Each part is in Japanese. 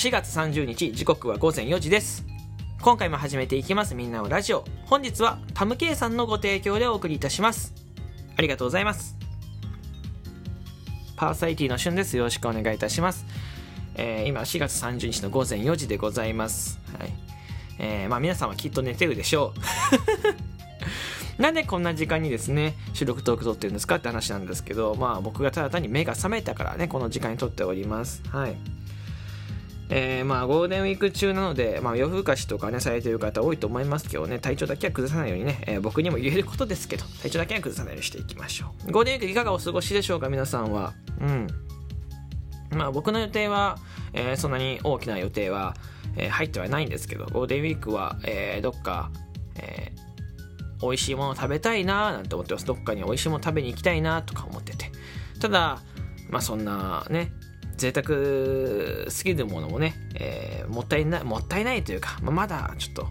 4月30日時刻は午前4時です今回も始めていきますみんなのラジオ本日はタムケイさんのご提供でお送りいたしますありがとうございますパーサイティの旬ですよろしくお願いいたしますえー、今4月30日の午前4時でございます。はい。えー、まあ皆さんはきっと寝てるでしょう。なんでこんな時間にですね、収録トーク撮ってるんですかって話なんですけど、まあ僕がただ単に目が覚めたからね、この時間に撮っております。はい。えー、まあゴールデンウィーク中なので、まあ、夜更かしとかね、されてる方多いと思いますけどね、体調だけは崩さないようにね、えー、僕にも言えることですけど、体調だけは崩さないようにしていきましょう。ゴールデンウィークいかがお過ごしでしょうか、皆さんは。うん。まあ僕の予定は、えー、そんなに大きな予定は、えー、入ってはないんですけど、ゴールデンウィークは、えー、どっか、えー、美味しいもの食べたいなーなんて思ってます。どっかに美味しいもの食べに行きたいなとか思ってて。ただ、まあそんなね、贅沢すぎるものもね、えー、もったいない、もったいないというか、ま、まだちょっと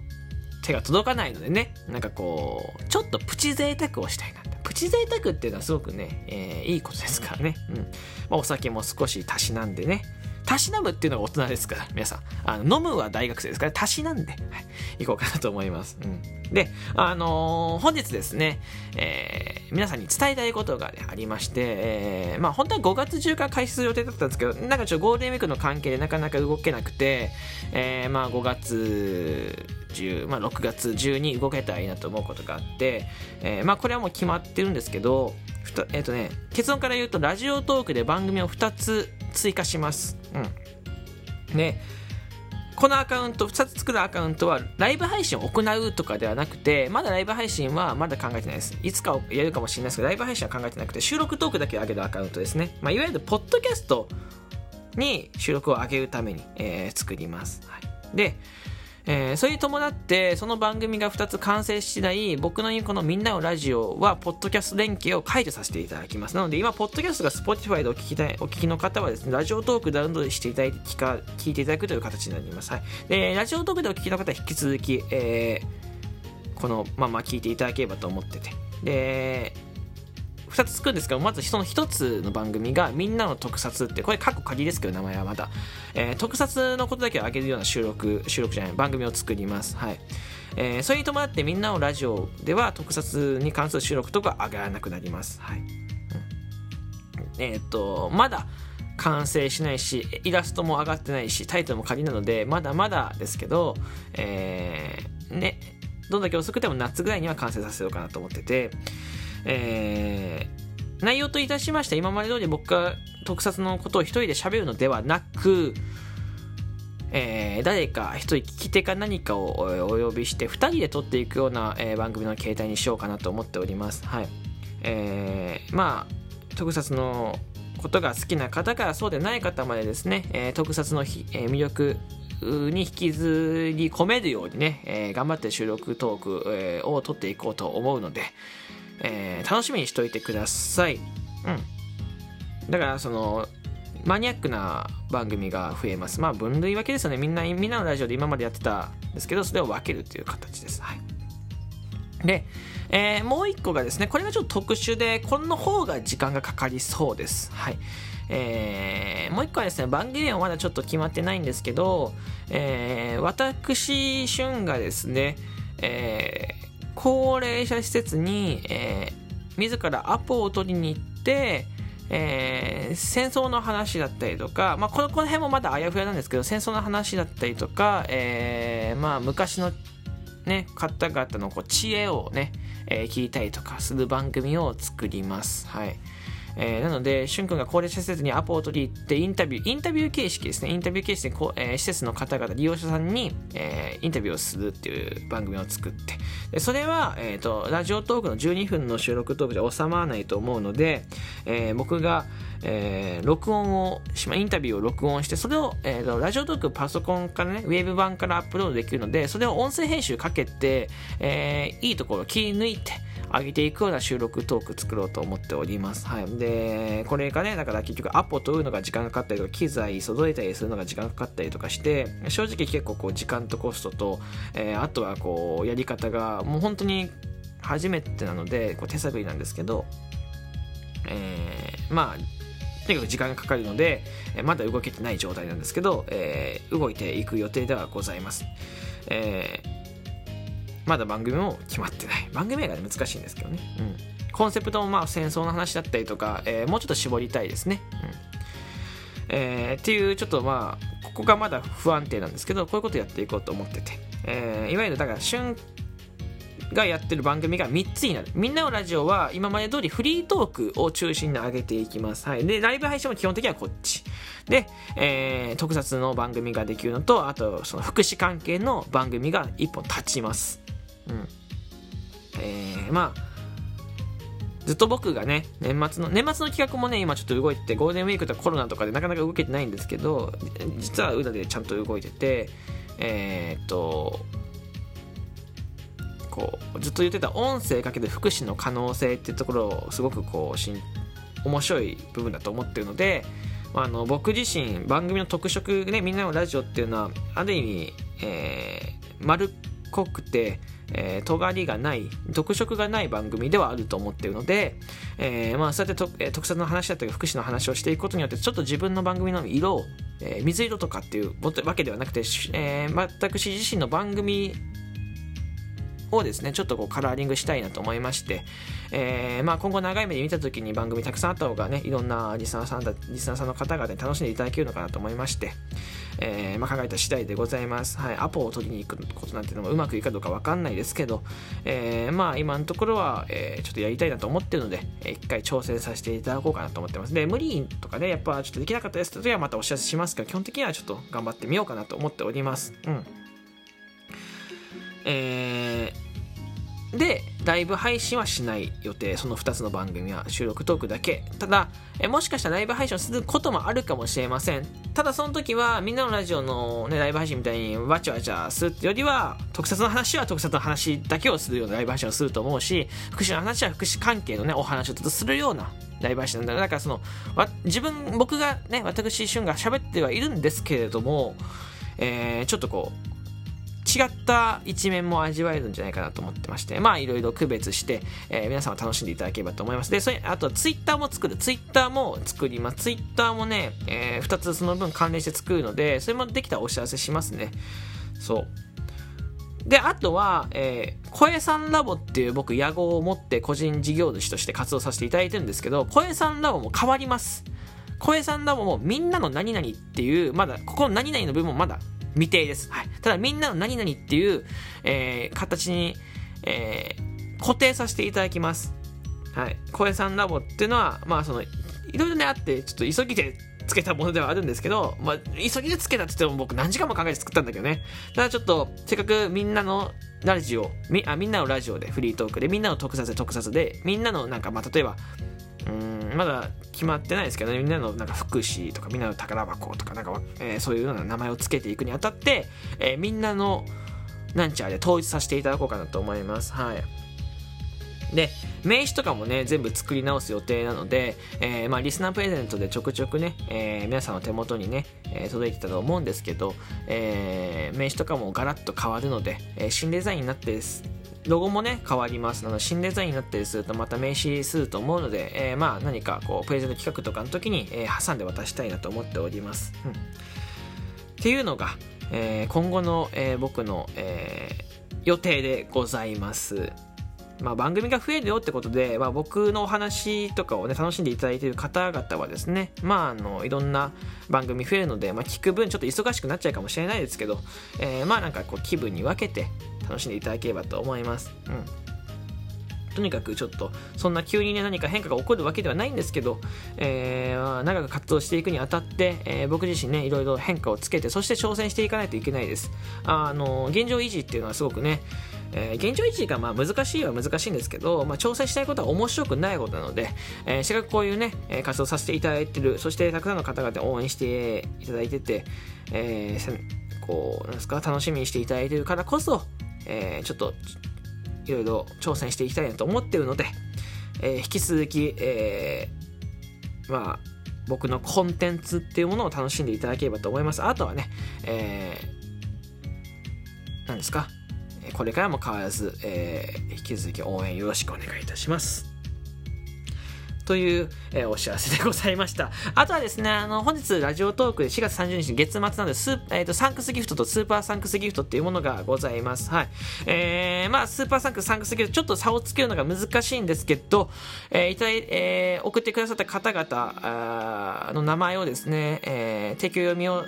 手が届かないのでね、なんかこう、ちょっとプチ贅沢をしたいな。プチ贅沢っていうのはすごくね、えー、いいことですからね。うん。まあ、お酒も少したしなんでね、たしなむっていうのが大人ですから、皆さん。あの飲むは大学生ですから、たしなんで、はい、行こうかなと思います。うん、で、あのー、本日ですね、えー、皆さんに伝えたいことが、ありまして、えー、まあ本当は5月中から開始する予定だったんですけど、なんかちょっとゴールデンウィークの関係でなかなか動けなくて、えー、まあ5月10、まあ6月中に動けたらいいなと思うことがあって、えー、まあこれはもう決まってるんですけど、えっ、ー、とね、結論から言うと、ラジオトークで番組を2つ追加します。うん。で、このアカウント、2つ作るアカウントはライブ配信を行うとかではなくて、まだライブ配信はまだ考えてないです。いつかやるかもしれないですけど、ライブ配信は考えてなくて、収録トークだけを上げるアカウントですね。まあ、いわゆるポッドキャストに収録を上げるために、えー、作ります。はい、で、えー、それに伴ってその番組が2つ完成次第僕の言うこのみんなのラジオはポッドキャスト連携を解除させていただきます。なので今ポッドキャストが Spotify でお聞きたいお聞きの方はですねラジオトークダウンロードしていただいて聞か聞いていただくという形になります、はい、でラジオトークでお聞きの方は引き続き、えー、このまま聞いていただければと思ってて。で2つ作るんですけど、まずその1つの番組がみんなの特撮って、これ過去仮ですけど、名前はまだ。えー、特撮のことだけを上げるような収録、収録じゃない、番組を作ります。はい。えー、それに伴ってみんなのラジオでは特撮に関する収録とか上がらなくなります。はい。うん、えー、っと、まだ、完成しないし、イラストも上がってないし、タイトルも仮なので、まだまだですけど、えー、ね、どんだけ遅くても夏ぐらいには完成させようかなと思ってて、えー、内容といたしまして今まで通り僕が特撮のことを一人で喋るのではなく、えー、誰か一人聞き手か何かをお呼びして二人で撮っていくような、番組の形態にしようかなと思っております。はい。えー、まあ、特撮のことが好きな方からそうでない方までですね、えー、特撮の、えー、魅力に引きずり込めるようにね、えー、頑張って収録トーク、えー、を撮っていこうと思うので、えー、楽しみにしといてください。うん。だからそのマニアックな番組が増えます。まあ分類分けですよね。みんな、みんなのラジオで今までやってたんですけど、それを分けるっていう形です。はい。で、えー、もう一個がですね、これがちょっと特殊で、この方が時間がかかりそうです。はい。えー、もう一個はですね、番組はまだちょっと決まってないんですけど、えー、私、旬がですね、えー、高齢者施設に、えー、自らアポを取りに行って、えー、戦争の話だったりとか、まあ、このこの辺もまだあやふやなんですけど戦争の話だったりとか、えーまあ、昔の、ね、方々のこう知恵をね、えー、聞いたりとかする番組を作ります。はいえー、なので、しゅんくんが高齢者施設にアポを取り入ってインタビュー、インタビュー形式ですね。インタビュー形式でこう、えー、施設の方々、利用者さんに、えー、インタビューをするっていう番組を作って、でそれは、えっ、と、ラジオトークの12分の収録トークじゃ収まらないと思うので、え僕が、え録音をしま、インタビューを録音して、それを、えーと、ラジオトークパソコンからね、ウェブ版からアップロードできるので、それを音声編集かけて、えいいところを切り抜いて、上げていくような収録トーク作ろうと思っております。はい。で、これがね、だから結局アポ取るのが時間かかったりとか、機材揃えたりするのが時間かかったりとかして、正直結構こう時間とコストと、えー、あとはこうやり方がもう本当に初めてなので、こう手探りなんですけど、えー、まあ、とにかく時間がかかるので、まだ動けてない状態なんですけど、えー、動いていく予定ではございます。えーまだ番組も決まってない。番組名が、ね、難しいんですけどね。うん。コンセプトもまあ戦争の話だったりとか、えー、もうちょっと絞りたいですね。うんえー、っていうちょっとまあここがまだ不安定なんですけどこういうことやっていこうと思ってて、えー、いわゆるだから旬がやってる番組が3つになる。みんなのラジオは今まで通りフリートークを中心に上げていきます。はい。で、ライブ配信も基本的にはこっち。で、えー、特撮の番組ができるのと、あと、その福祉関係の番組が1本立ちます。うん。えー、まあ、ずっと僕がね、年末の、年末の企画もね、今ちょっと動いて、ゴールデンウィークとかコロナとかでなかなか動けてないんですけど、実は裏でちゃんと動いてて、えー、っと、こうずっと言ってた音声かけて福祉の可能性っていうところをすごくこうしん面白い部分だと思ってるので、あの僕自身番組の特色ねみんなのラジオっていうのはある意味、えー、丸っこくてえー、尖りがない特色がない番組ではあると思っているので、えー、まあそうやってと、えー、特撮の話だったり福祉の話をしていくことによってちょっと自分の番組の色を、えー、水色とかっていうわけではなくて、えー、私自身の番組をですね、ちょっとこうカラーリングしたいなと思いまして、えー、まあ今後長い目で見た時に番組たくさんあった方がね、いろんなリスナーさんだ、リスナーさんの方々に楽しんでいただけるのかなと思いまして、えー、まあ考えた次第でございます。はい、アポを取りに行くことなんていうのもうまくいくかどうかわかんないですけど、えー、まあ今のところは、えー、ちょっとやりたいなと思ってるので、えー、一回挑戦させていただこうかなと思ってます。で、無理とかね、やっぱちょっとできなかったですと時はまたお知らせしますけど、基本的にはちょっと頑張ってみようかなと思っております。うん。えー、で、ライブ配信はしない予定。その2つの番組は収録トークだけ。ただ、えもしかしたらライブ配信をすることもあるかもしれません。ただその時は、みんなのラジオの、ね、ライブ配信みたいにわちゃわちゃするってよりは、特撮の話は特撮の話だけをするようなライブ配信をすると思うし、福祉の話は福祉関係のね、お話をちょっとするようなライブ配信なんだ。だからその、自分、僕がね、私、旬が喋ってはいるんですけれども、えー、ちょっとこう、違った一面も味わえるんじゃないかなと思ってまして、まあいろいろ区別して、えー、皆さんは楽しんでいただければと思います。で、それ、あとはツイッターも作る。ツイッターも作ります。ツイッターもね、えー、2つその分関連して作るので、それもできたらお知らせしますね。そう。で、あとは、えー、声さんラボっていう僕、野号を持って個人事業主として活動させていただいてるんですけど、声さんラボも変わります。声さんラボもみんなの何々っていう、まだ、ここの何々の部分もまだ未定です。はい。ただみんなの何々っていう、えー、形に、えー、固定させていただきます。はい。声さんラボっていうのは、まあその、いろいろねあって、ちょっと急ぎでつけたものではあるんですけど、まあ、急ぎでつけたって言っても僕何時間も考えて作ったんだけどね。ただちょっと、せっかくみんなのラジオ、みあみんなのラジオでフリートークで、みんなの特撮で特撮で、みんなのなんか、まあ、例えば、うんまだ決まってないですけどね。みんなのなんか福祉とかみんなの宝箱とかなんか、えー、そういうような名前を付けていくにあたって、えー、みんなのなんちゃらで統一させていただこうかなと思います。はい。で、名刺とかもね、全部作り直す予定なので、えー、まあ、リスナープレゼントでちょくちょくね、えー、皆さんの手元にね、えー、届いてたと思うんですけど、え名刺とかもガラッと変わるので、え新デザインになってです、ロゴもね、変わります。あの新デザインになったりすると、また名刺すると思うので、えー、まあ何かこう、プレゼント企画とかの時に、えー、挟んで渡したいなと思っております。うん、っていうのが、えー、今後の、え僕の、え予定でございます。まあ、番組が増えるよってことで、まあ、僕のお話とかをね、楽しんでいただいている方々はですね、まあ、あの、いろんな番組増えるので、まあ、聞く分ちょっと忙しくなっちゃうかもしれないですけど、えー、まあ、なんかこう、気分に分けて楽しんでいただければと思います。うん。とにかくちょっとそんな急にね何か変化が起こるわけではないんですけど、えー、長く活動していくにあたって、えー、僕自身ねいろいろ変化をつけてそして挑戦していかないといけないですあの現状維持っていうのはすごくねえー、現状維持がまあ難しいは難しいんですけど、まあ、挑戦したいことは面白くないことなので、えー、せっかくこういうね、活動させていただいてる、そしてたくさんの方々応援していただいてて、えー、こう、なんですか、楽しみにしていただいてるからこそ、えー、ちょっと、いろいろ挑戦していきたいなと思ってるので、えー、引き続き、えー、まあ、僕のコンテンツっていうものを楽しんでいただければと思います。あとはね、えー、何ですか、これからも変わらず、えー、引き続き応援よろしくお願いいたします。という、えー、お知らせでございました。あとはですね、あの、本日ラジオトークで4月30日月末なので、スー、えーと、サンクスギフトとスーパーサンクスギフトっていうものがございます。はい。えー、まあ、スーパーサンクス、サンクスギフト、ちょっと差をつけるのが難しいんですけど、えー、いただい、えー、送ってくださった方々の名前をですね、えー、提供読みを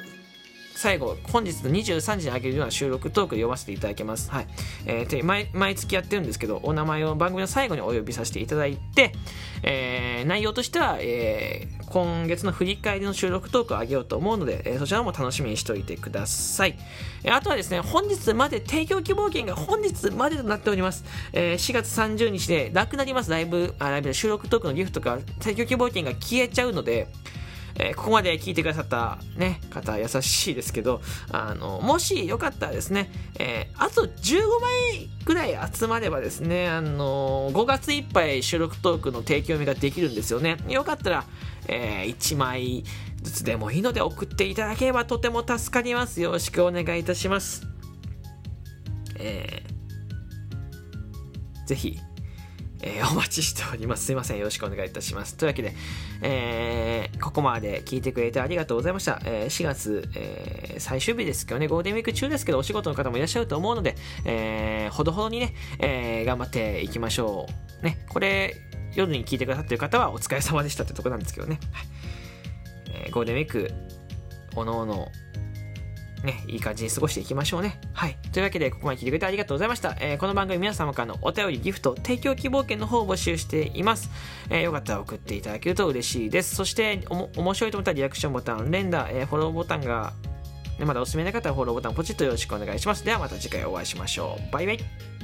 最後、本日の23時に上げるような収録トークで読ませていただきます。はい。えー、毎毎月やってるんですけど、お名前を番組の最後にお呼びさせていただいて、えー、内容としては、えー、今月の振り返りの収録トークを上げようと思うので、えー、そちらも楽しみにしておいてください。えー、あとはですね、本日まで提供希望券が本日までとなっております。えー、4月30日でなくなります。ライブ、あライブで収録トークのギフトが提供希望券が消えちゃうので、えー、ここまで聞いてくださったね、方、優しいですけど、あの、もしよかったらですね、えー、あと15枚ぐらい集まればですね、あの5月いっぱい収録トークの提供目ができるんですよね。よかったら、えー、1枚ずつでもいいので送っていただければとても助かります。よろしくお願いいたします。えー、ぜひ、えー、お待ちしております。すいません。よろしくお願いいたします。というわけで、えー、ここまで聞いてくれてありがとうございました。えー、4月、え、最終日ですけどね、ゴールデンウィーク中ですけど、お仕事の方もいらっしゃると思うので、え、ほどほどにね、え、頑張っていきましょう。ね、これ、夜に聞いてくださってる方はお疲れ様でしたってとこなんですけどね。はいえ、ゴールデンウィーク、おのおのね、いい感じに過ごしていきましょうね。はい。というわけで、ここまで聞いてくれてありがとうございました。えー、この番組皆様からのお便り、ギフト、提供希望券の方を募集しています。えー、よかったら送っていただけると嬉しいです。そして、おも、面白いと思ったらリアクションボタン、連打、えー、フォローボタンが、ね、まだおすすめな方はフォローボタンポチッとよろしくお願いします。ではまた次回お会いしましょう。バイバイ。